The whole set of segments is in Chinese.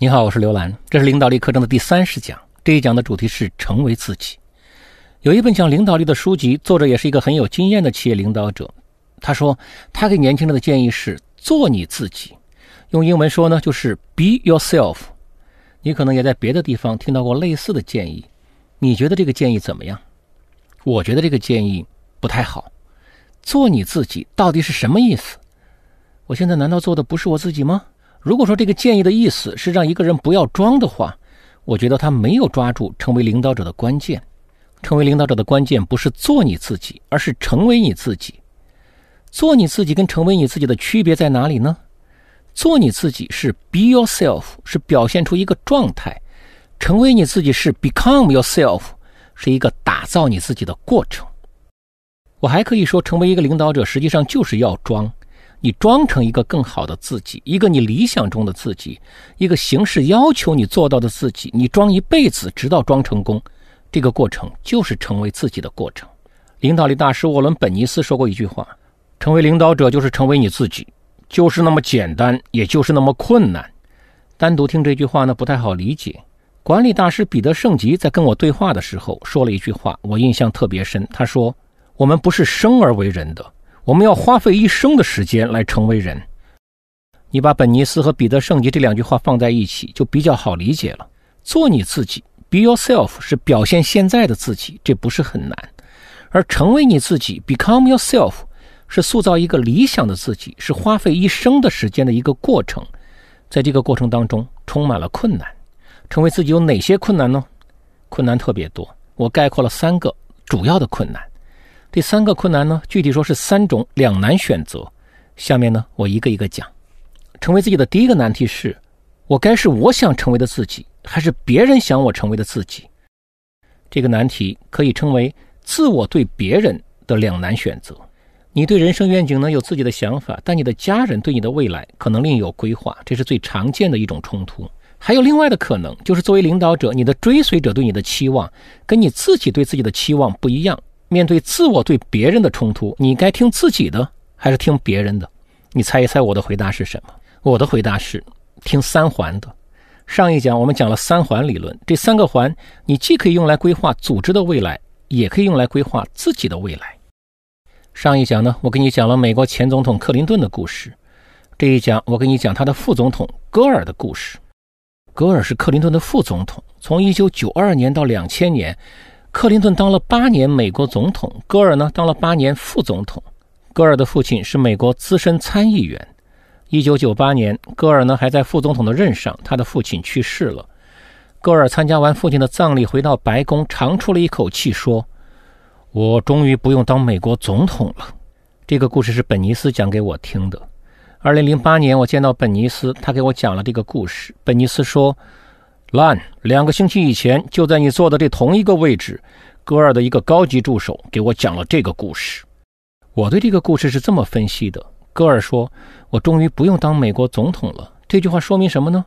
你好，我是刘兰，这是领导力课程的第三十讲。这一讲的主题是成为自己。有一本讲领导力的书籍，作者也是一个很有经验的企业领导者。他说，他给年轻人的建议是做你自己。用英文说呢，就是 be yourself。你可能也在别的地方听到过类似的建议。你觉得这个建议怎么样？我觉得这个建议不太好。做你自己到底是什么意思？我现在难道做的不是我自己吗？如果说这个建议的意思是让一个人不要装的话，我觉得他没有抓住成为领导者的关键。成为领导者的关键不是做你自己，而是成为你自己。做你自己跟成为你自己的区别在哪里呢？做你自己是 be yourself，是表现出一个状态；成为你自己是 become yourself，是一个打造你自己的过程。我还可以说，成为一个领导者实际上就是要装。你装成一个更好的自己，一个你理想中的自己，一个形式要求你做到的自己，你装一辈子，直到装成功，这个过程就是成为自己的过程。领导力大师沃伦·本尼斯说过一句话：“成为领导者就是成为你自己，就是那么简单，也就是那么困难。”单独听这句话呢，不太好理解。管理大师彼得·圣吉在跟我对话的时候说了一句话，我印象特别深。他说：“我们不是生而为人的。”我们要花费一生的时间来成为人。你把本尼斯和彼得圣吉这两句话放在一起，就比较好理解了。做你自己，be yourself，是表现现在的自己，这不是很难；而成为你自己，become yourself，是塑造一个理想的自己，是花费一生的时间的一个过程。在这个过程当中，充满了困难。成为自己有哪些困难呢？困难特别多，我概括了三个主要的困难。第三个困难呢，具体说是三种两难选择。下面呢，我一个一个讲。成为自己的第一个难题是：我该是我想成为的自己，还是别人想我成为的自己？这个难题可以称为自我对别人的两难选择。你对人生愿景呢有自己的想法，但你的家人对你的未来可能另有规划，这是最常见的一种冲突。还有另外的可能，就是作为领导者，你的追随者对你的期望跟你自己对自己的期望不一样。面对自我对别人的冲突，你该听自己的还是听别人的？你猜一猜我的回答是什么？我的回答是听三环的。上一讲我们讲了三环理论，这三个环你既可以用来规划组织的未来，也可以用来规划自己的未来。上一讲呢，我给你讲了美国前总统克林顿的故事，这一讲我给你讲他的副总统戈尔的故事。戈尔是克林顿的副总统，从1992年到2000年。克林顿当了八年美国总统，戈尔呢当了八年副总统。戈尔的父亲是美国资深参议员。一九九八年，戈尔呢还在副总统的任上，他的父亲去世了。戈尔参加完父亲的葬礼，回到白宫，长出了一口气，说：“我终于不用当美国总统了。”这个故事是本尼斯讲给我听的。二零零八年，我见到本尼斯，他给我讲了这个故事。本尼斯说。烂，两个星期以前，就在你坐的这同一个位置，戈尔的一个高级助手给我讲了这个故事。我对这个故事是这么分析的：戈尔说：“我终于不用当美国总统了。”这句话说明什么呢？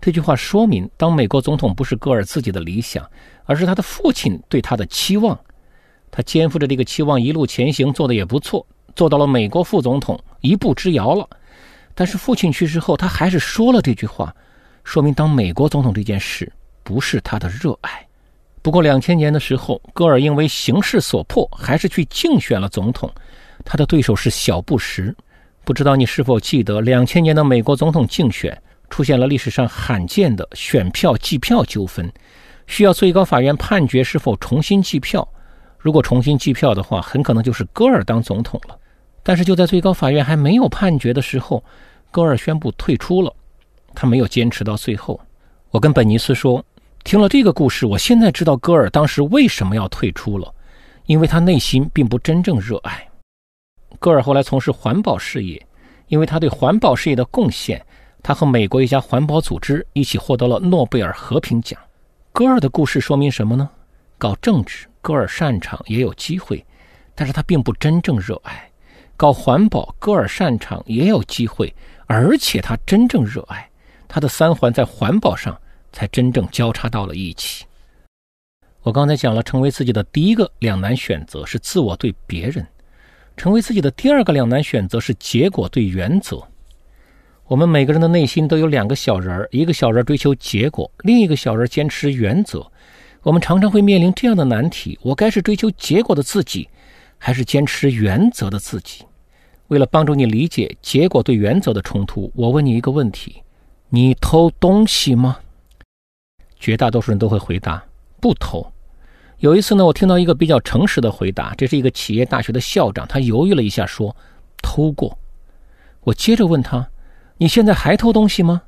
这句话说明，当美国总统不是戈尔自己的理想，而是他的父亲对他的期望。他肩负着这个期望，一路前行，做的也不错，做到了美国副总统，一步之遥了。但是父亲去世后，他还是说了这句话。说明当美国总统这件事不是他的热爱。不过两千年的时候，戈尔因为形势所迫，还是去竞选了总统。他的对手是小布什。不知道你是否记得，两千年的美国总统竞选出现了历史上罕见的选票计票纠纷，需要最高法院判决是否重新计票。如果重新计票的话，很可能就是戈尔当总统了。但是就在最高法院还没有判决的时候，戈尔宣布退出了。他没有坚持到最后。我跟本尼斯说，听了这个故事，我现在知道戈尔当时为什么要退出了，因为他内心并不真正热爱。戈尔后来从事环保事业，因为他对环保事业的贡献，他和美国一家环保组织一起获得了诺贝尔和平奖。戈尔的故事说明什么呢？搞政治，戈尔擅长也有机会，但是他并不真正热爱；搞环保，戈尔擅长也有机会，而且他真正热爱。他的三环在环保上才真正交叉到了一起。我刚才讲了，成为自己的第一个两难选择是自我对别人；成为自己的第二个两难选择是结果对原则。我们每个人的内心都有两个小人儿，一个小人追求结果，另一个小人坚持原则。我们常常会面临这样的难题：我该是追求结果的自己，还是坚持原则的自己？为了帮助你理解结果对原则的冲突，我问你一个问题：你偷东西吗？绝大多数人都会回答不偷。有一次呢，我听到一个比较诚实的回答，这是一个企业大学的校长，他犹豫了一下说偷过。我接着问他。你现在还偷东西吗？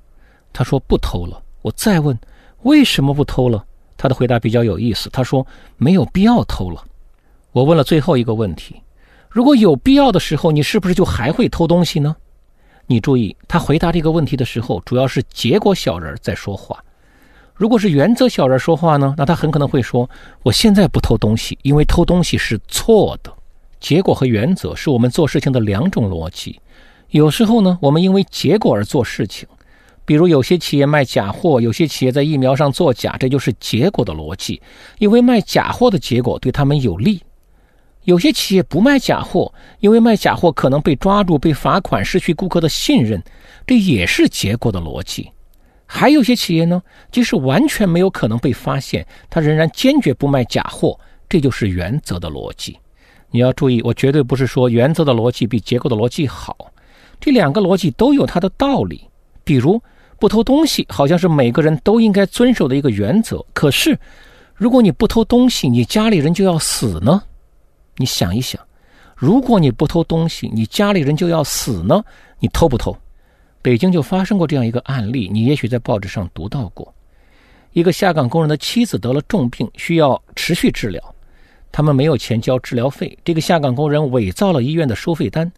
他说不偷了。我再问，为什么不偷了？他的回答比较有意思。他说没有必要偷了。我问了最后一个问题：如果有必要的时候，你是不是就还会偷东西呢？你注意，他回答这个问题的时候，主要是结果小人在说话。如果是原则小人说话呢，那他很可能会说：我现在不偷东西，因为偷东西是错的。结果和原则是我们做事情的两种逻辑。有时候呢，我们因为结果而做事情，比如有些企业卖假货，有些企业在疫苗上作假，这就是结果的逻辑，因为卖假货的结果对他们有利；有些企业不卖假货，因为卖假货可能被抓住、被罚款、失去顾客的信任，这也是结果的逻辑。还有些企业呢，即使完全没有可能被发现，他仍然坚决不卖假货，这就是原则的逻辑。你要注意，我绝对不是说原则的逻辑比结构的逻辑好。这两个逻辑都有它的道理，比如不偷东西，好像是每个人都应该遵守的一个原则。可是，如果你不偷东西，你家里人就要死呢？你想一想，如果你不偷东西，你家里人就要死呢？你偷不偷？北京就发生过这样一个案例，你也许在报纸上读到过：一个下岗工人的妻子得了重病，需要持续治疗，他们没有钱交治疗费，这个下岗工人伪造了医院的收费单。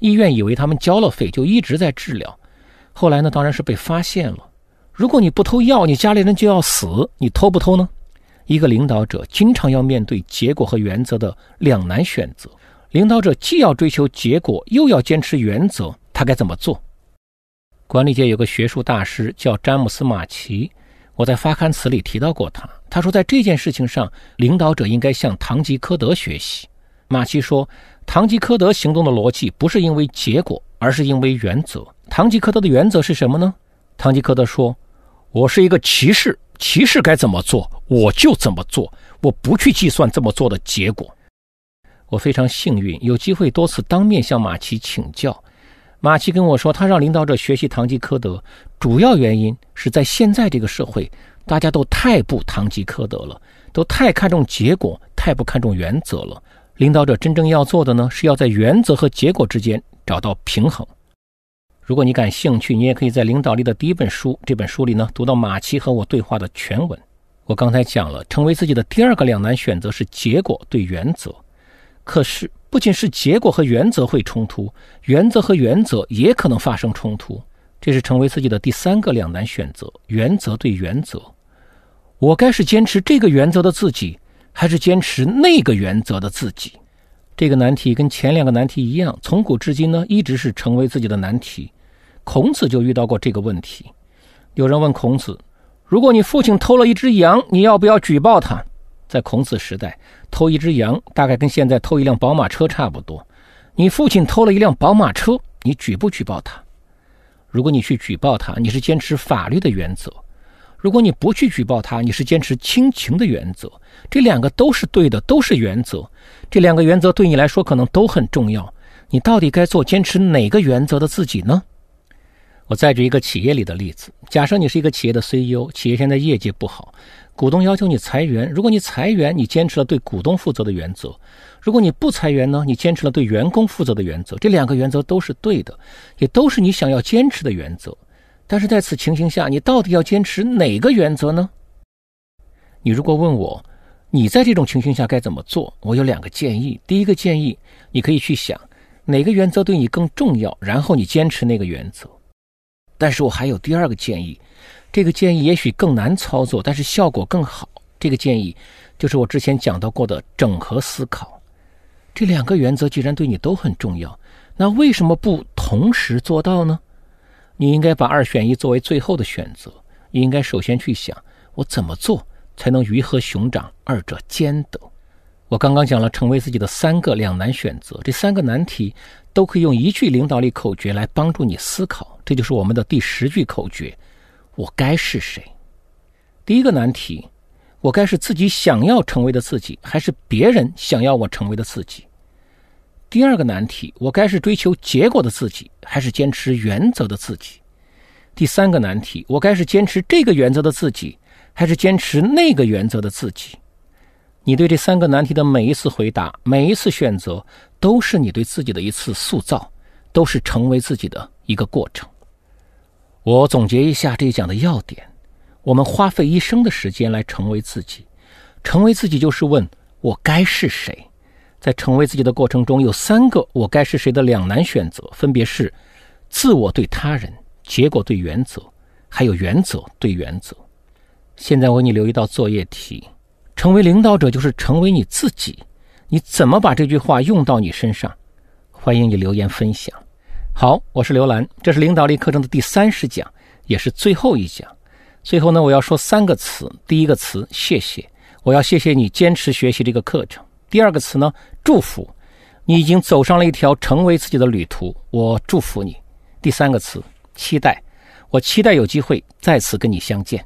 医院以为他们交了费，就一直在治疗。后来呢，当然是被发现了。如果你不偷药，你家里人就要死。你偷不偷呢？一个领导者经常要面对结果和原则的两难选择。领导者既要追求结果，又要坚持原则，他该怎么做？管理界有个学术大师叫詹姆斯·马奇，我在发刊词里提到过他。他说，在这件事情上，领导者应该向堂吉诃德学习。马奇说。堂吉诃德行动的逻辑不是因为结果，而是因为原则。堂吉诃德的原则是什么呢？堂吉诃德说：“我是一个骑士，骑士该怎么做我就怎么做，我不去计算这么做的结果。”我非常幸运，有机会多次当面向马奇请教。马奇跟我说，他让领导者学习堂吉诃德，主要原因是在现在这个社会，大家都太不堂吉诃德了，都太看重结果，太不看重原则了。领导者真正要做的呢，是要在原则和结果之间找到平衡。如果你感兴趣，你也可以在领导力的第一本书这本书里呢，读到马奇和我对话的全文。我刚才讲了，成为自己的第二个两难选择是结果对原则。可是，不仅是结果和原则会冲突，原则和原则也可能发生冲突。这是成为自己的第三个两难选择：原则对原则。我该是坚持这个原则的自己。还是坚持那个原则的自己，这个难题跟前两个难题一样，从古至今呢，一直是成为自己的难题。孔子就遇到过这个问题。有人问孔子：“如果你父亲偷了一只羊，你要不要举报他？”在孔子时代，偷一只羊大概跟现在偷一辆宝马车差不多。你父亲偷了一辆宝马车，你举不举报他？如果你去举报他，你是坚持法律的原则。如果你不去举报他，你是坚持亲情的原则，这两个都是对的，都是原则。这两个原则对你来说可能都很重要。你到底该做坚持哪个原则的自己呢？我再举一个企业里的例子：假设你是一个企业的 CEO，企业现在业绩不好，股东要求你裁员。如果你裁员，你坚持了对股东负责的原则；如果你不裁员呢，你坚持了对员工负责的原则。这两个原则都是对的，也都是你想要坚持的原则。但是在此情形下，你到底要坚持哪个原则呢？你如果问我，你在这种情形下该怎么做？我有两个建议。第一个建议，你可以去想哪个原则对你更重要，然后你坚持那个原则。但是我还有第二个建议，这个建议也许更难操作，但是效果更好。这个建议就是我之前讲到过的整合思考。这两个原则既然对你都很重要，那为什么不同时做到呢？你应该把二选一作为最后的选择。你应该首先去想，我怎么做才能鱼和熊掌二者兼得？我刚刚讲了成为自己的三个两难选择，这三个难题都可以用一句领导力口诀来帮助你思考。这就是我们的第十句口诀：我该是谁？第一个难题，我该是自己想要成为的自己，还是别人想要我成为的自己？第二个难题，我该是追求结果的自己，还是坚持原则的自己？第三个难题，我该是坚持这个原则的自己，还是坚持那个原则的自己？你对这三个难题的每一次回答，每一次选择，都是你对自己的一次塑造，都是成为自己的一个过程。我总结一下这一讲的要点。我们花费一生的时间来成为自己，成为自己就是问我该是谁。在成为自己的过程中，有三个我该是谁的两难选择，分别是自我对他人、结果对原则，还有原则对原则。现在我给你留一道作业题：成为领导者就是成为你自己。你怎么把这句话用到你身上？欢迎你留言分享。好，我是刘兰，这是领导力课程的第三十讲，也是最后一讲。最后呢，我要说三个词。第一个词，谢谢，我要谢谢你坚持学习这个课程。第二个词呢，祝福，你已经走上了一条成为自己的旅途，我祝福你。第三个词，期待，我期待有机会再次跟你相见。